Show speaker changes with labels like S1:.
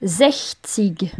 S1: sechzig.